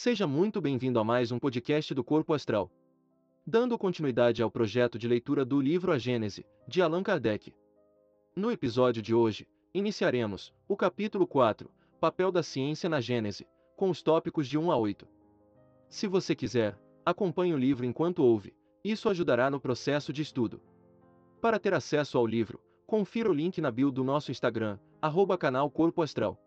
Seja muito bem-vindo a mais um podcast do Corpo Astral. Dando continuidade ao projeto de leitura do livro A Gênese, de Allan Kardec. No episódio de hoje, iniciaremos o capítulo 4, Papel da Ciência na Gênese, com os tópicos de 1 a 8. Se você quiser, acompanhe o livro enquanto ouve, isso ajudará no processo de estudo. Para ter acesso ao livro, confira o link na bio do nosso Instagram, arroba canal Corpo Astral.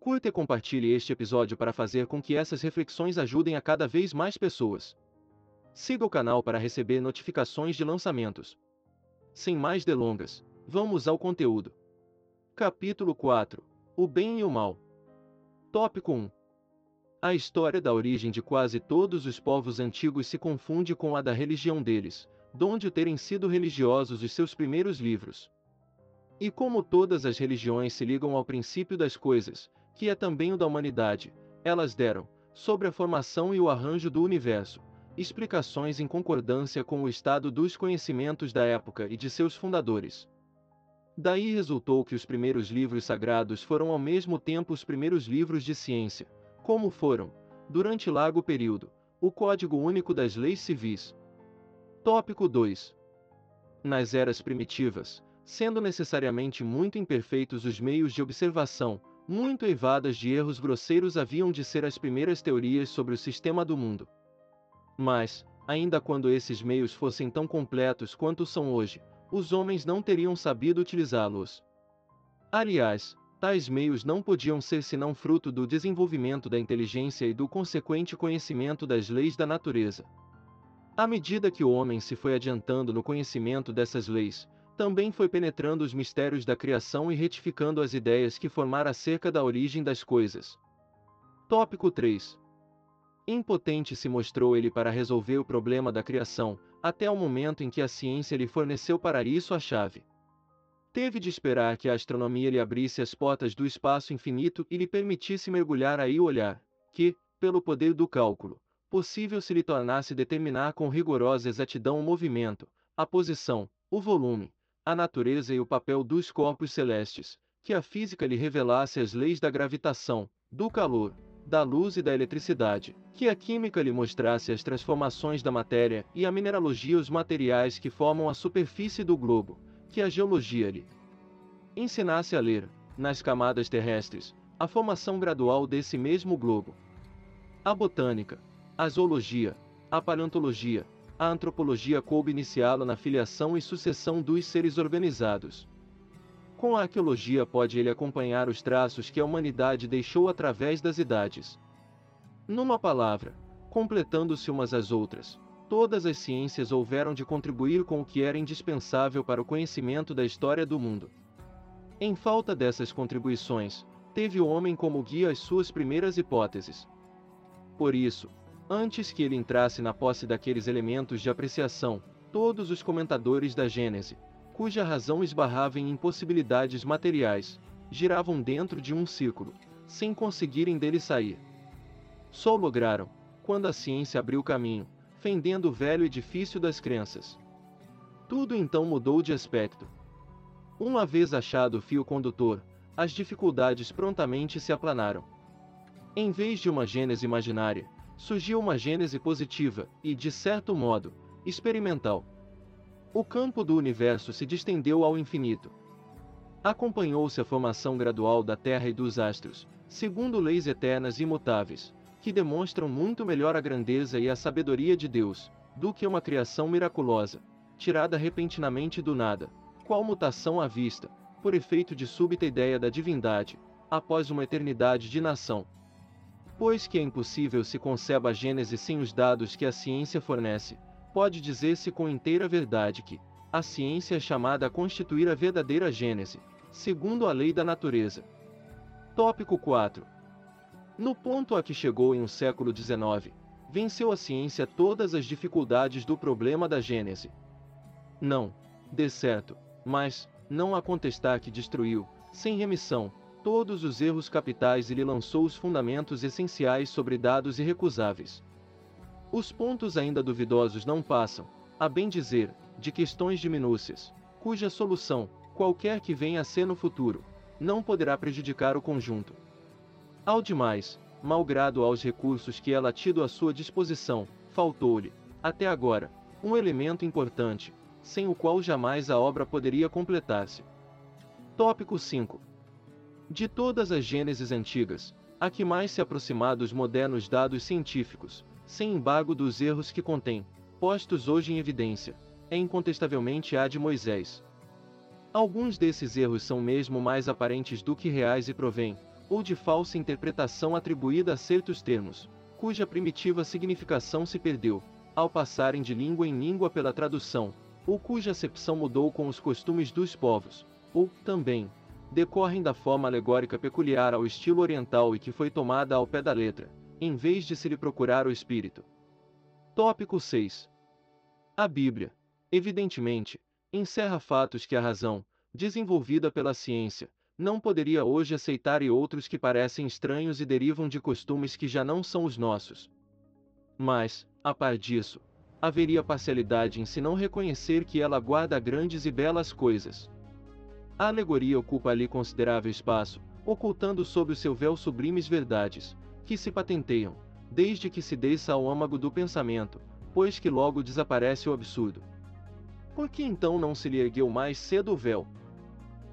Curta e compartilhe este episódio para fazer com que essas reflexões ajudem a cada vez mais pessoas. Siga o canal para receber notificações de lançamentos. Sem mais delongas, vamos ao conteúdo. Capítulo 4 O Bem e o Mal. Tópico 1 A história da origem de quase todos os povos antigos se confunde com a da religião deles, donde terem sido religiosos os seus primeiros livros. E como todas as religiões se ligam ao princípio das coisas, que é também o da humanidade, elas deram, sobre a formação e o arranjo do universo, explicações em concordância com o estado dos conhecimentos da época e de seus fundadores. Daí resultou que os primeiros livros sagrados foram ao mesmo tempo os primeiros livros de ciência, como foram, durante largo período, o Código Único das Leis Civis. Tópico 2. Nas eras primitivas, sendo necessariamente muito imperfeitos os meios de observação, muito eivadas de erros grosseiros haviam de ser as primeiras teorias sobre o sistema do mundo. Mas, ainda quando esses meios fossem tão completos quanto são hoje, os homens não teriam sabido utilizá-los. Aliás, tais meios não podiam ser senão fruto do desenvolvimento da inteligência e do consequente conhecimento das leis da natureza. À medida que o homem se foi adiantando no conhecimento dessas leis, também foi penetrando os mistérios da criação e retificando as ideias que formara acerca da origem das coisas. Tópico 3. Impotente se mostrou ele para resolver o problema da criação, até o momento em que a ciência lhe forneceu para isso a chave. Teve de esperar que a astronomia lhe abrisse as portas do espaço infinito e lhe permitisse mergulhar aí o olhar, que, pelo poder do cálculo, possível se lhe tornasse determinar com rigorosa exatidão o movimento, a posição, o volume, a natureza e o papel dos corpos celestes, que a física lhe revelasse as leis da gravitação, do calor, da luz e da eletricidade, que a química lhe mostrasse as transformações da matéria e a mineralogia os materiais que formam a superfície do globo, que a geologia lhe ensinasse a ler, nas camadas terrestres, a formação gradual desse mesmo globo. A botânica, a zoologia, a paleontologia, a antropologia coube iniciá-lo na filiação e sucessão dos seres organizados. Com a arqueologia pode ele acompanhar os traços que a humanidade deixou através das idades. Numa palavra, completando-se umas às outras, todas as ciências houveram de contribuir com o que era indispensável para o conhecimento da história do mundo. Em falta dessas contribuições, teve o homem como guia as suas primeiras hipóteses. Por isso, Antes que ele entrasse na posse daqueles elementos de apreciação, todos os comentadores da Gênese, cuja razão esbarrava em impossibilidades materiais, giravam dentro de um círculo, sem conseguirem dele sair. Só lograram, quando a ciência abriu caminho, fendendo o velho edifício das crenças. Tudo então mudou de aspecto. Uma vez achado o fio condutor, as dificuldades prontamente se aplanaram. Em vez de uma gênese imaginária, surgiu uma gênese positiva e, de certo modo, experimental. O campo do universo se distendeu ao infinito. Acompanhou-se a formação gradual da Terra e dos astros, segundo leis eternas e imutáveis, que demonstram muito melhor a grandeza e a sabedoria de Deus, do que uma criação miraculosa, tirada repentinamente do nada, qual mutação à vista, por efeito de súbita ideia da divindade, após uma eternidade de nação, Pois que é impossível se conceba a Gênese sem os dados que a ciência fornece, pode dizer-se com inteira verdade que a ciência é chamada a constituir a verdadeira Gênese, segundo a lei da natureza. Tópico 4. No ponto a que chegou em um século XIX, venceu a ciência todas as dificuldades do problema da Gênese. Não, de certo, mas, não há contestar que destruiu, sem remissão, todos os erros capitais e lhe lançou os fundamentos essenciais sobre dados irrecusáveis. Os pontos ainda duvidosos não passam, a bem dizer, de questões de minúcias, cuja solução, qualquer que venha a ser no futuro, não poderá prejudicar o conjunto. Ao demais, malgrado aos recursos que ela tido à sua disposição, faltou-lhe, até agora, um elemento importante, sem o qual jamais a obra poderia completar-se. Tópico 5. De todas as gêneses antigas, a que mais se aproximar dos modernos dados científicos, sem embargo dos erros que contém, postos hoje em evidência, é incontestavelmente a de Moisés. Alguns desses erros são mesmo mais aparentes do que reais e provêm, ou de falsa interpretação atribuída a certos termos, cuja primitiva significação se perdeu, ao passarem de língua em língua pela tradução, ou cuja acepção mudou com os costumes dos povos, ou, também, decorrem da forma alegórica peculiar ao estilo oriental e que foi tomada ao pé da letra, em vez de se lhe procurar o espírito. Tópico 6. A Bíblia, evidentemente, encerra fatos que a razão, desenvolvida pela ciência, não poderia hoje aceitar e outros que parecem estranhos e derivam de costumes que já não são os nossos. Mas, a par disso, haveria parcialidade em se não reconhecer que ela guarda grandes e belas coisas. A alegoria ocupa ali considerável espaço, ocultando sob o seu véu sublimes verdades, que se patenteiam, desde que se desça ao âmago do pensamento, pois que logo desaparece o absurdo. Por que então não se lhe ergueu mais cedo o véu?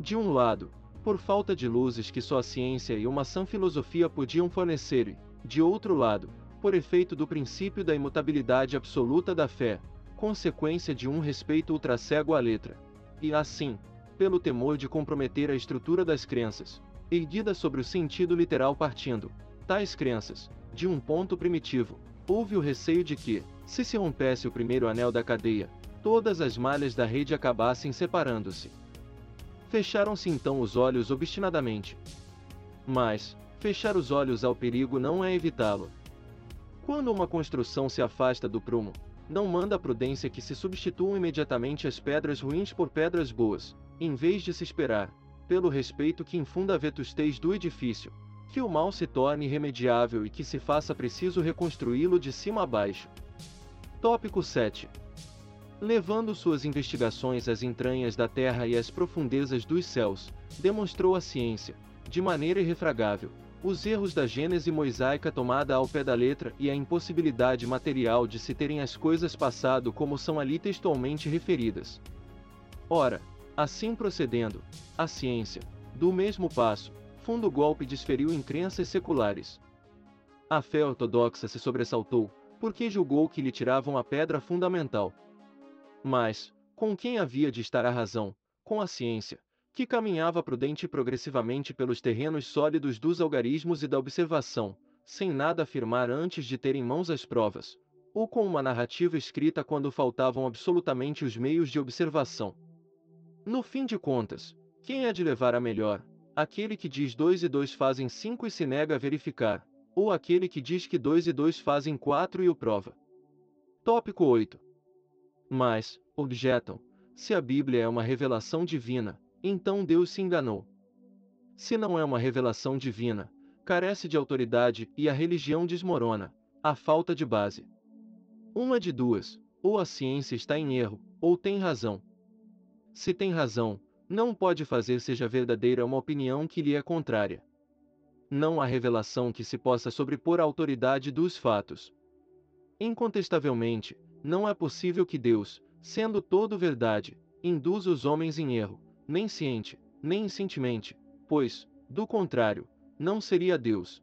De um lado, por falta de luzes que só a ciência e uma sã filosofia podiam fornecer, e, de outro lado, por efeito do princípio da imutabilidade absoluta da fé, consequência de um respeito ultracego à letra. E assim, pelo temor de comprometer a estrutura das crenças, erguida sobre o sentido literal partindo, tais crenças, de um ponto primitivo, houve o receio de que, se se rompesse o primeiro anel da cadeia, todas as malhas da rede acabassem separando-se. Fecharam-se então os olhos obstinadamente. Mas, fechar os olhos ao perigo não é evitá-lo. Quando uma construção se afasta do prumo, não manda a prudência que se substituam imediatamente as pedras ruins por pedras boas, em vez de se esperar, pelo respeito que infunda a vetustez do edifício, que o mal se torne irremediável e que se faça preciso reconstruí-lo de cima a baixo. Tópico 7 levando suas investigações às entranhas da Terra e às profundezas dos céus, demonstrou a ciência, de maneira irrefragável, os erros da gênese mosaica tomada ao pé da letra e a impossibilidade material de se terem as coisas passado como são ali textualmente referidas. Ora, assim procedendo, a ciência, do mesmo passo, fundo golpe desferiu em crenças seculares. A fé ortodoxa se sobressaltou, porque julgou que lhe tiravam a pedra fundamental, mas, com quem havia de estar a razão? Com a ciência, que caminhava prudente e progressivamente pelos terrenos sólidos dos algarismos e da observação, sem nada afirmar antes de ter em mãos as provas, ou com uma narrativa escrita quando faltavam absolutamente os meios de observação. No fim de contas, quem é de levar a melhor? Aquele que diz dois e dois fazem cinco e se nega a verificar, ou aquele que diz que dois e dois fazem quatro e o prova. Tópico 8. Mas, objetam, se a Bíblia é uma revelação divina, então Deus se enganou. Se não é uma revelação divina, carece de autoridade e a religião desmorona, a falta de base. Uma de duas, ou a ciência está em erro, ou tem razão. Se tem razão, não pode fazer seja verdadeira uma opinião que lhe é contrária. Não há revelação que se possa sobrepor à autoridade dos fatos. Incontestavelmente, não é possível que Deus, sendo todo verdade, induza os homens em erro, nem ciente, nem inscientemente, pois, do contrário, não seria Deus.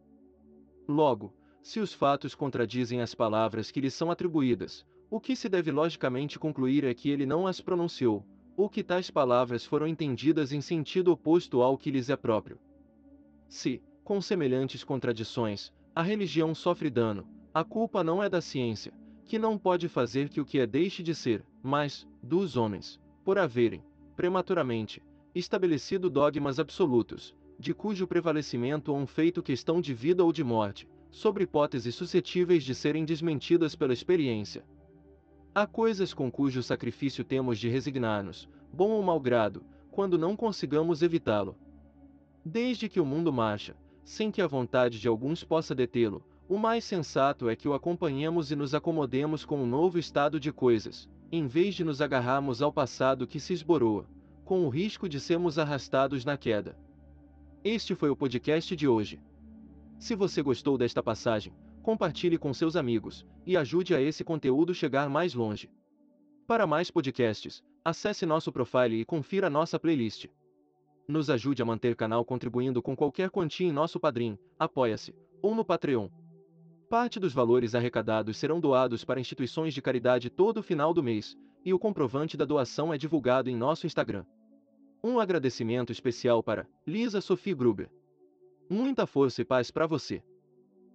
Logo, se os fatos contradizem as palavras que lhe são atribuídas, o que se deve logicamente concluir é que ele não as pronunciou, ou que tais palavras foram entendidas em sentido oposto ao que lhes é próprio. Se, com semelhantes contradições, a religião sofre dano, a culpa não é da ciência, que não pode fazer que o que é deixe de ser, mas, dos homens, por haverem, prematuramente, estabelecido dogmas absolutos, de cujo prevalecimento um feito questão de vida ou de morte, sobre hipóteses suscetíveis de serem desmentidas pela experiência. Há coisas com cujo sacrifício temos de resignar-nos, bom ou mau grado, quando não consigamos evitá-lo. Desde que o mundo marcha, sem que a vontade de alguns possa detê-lo, o mais sensato é que o acompanhemos e nos acomodemos com um novo estado de coisas, em vez de nos agarrarmos ao passado que se esboroa, com o risco de sermos arrastados na queda. Este foi o podcast de hoje. Se você gostou desta passagem, compartilhe com seus amigos e ajude a esse conteúdo chegar mais longe. Para mais podcasts, acesse nosso profile e confira nossa playlist. Nos ajude a manter canal contribuindo com qualquer quantia em nosso Padrim, Apoia-se ou no Patreon. Parte dos valores arrecadados serão doados para instituições de caridade todo final do mês, e o comprovante da doação é divulgado em nosso Instagram. Um agradecimento especial para Lisa Sophie Gruber. Muita força e paz para você.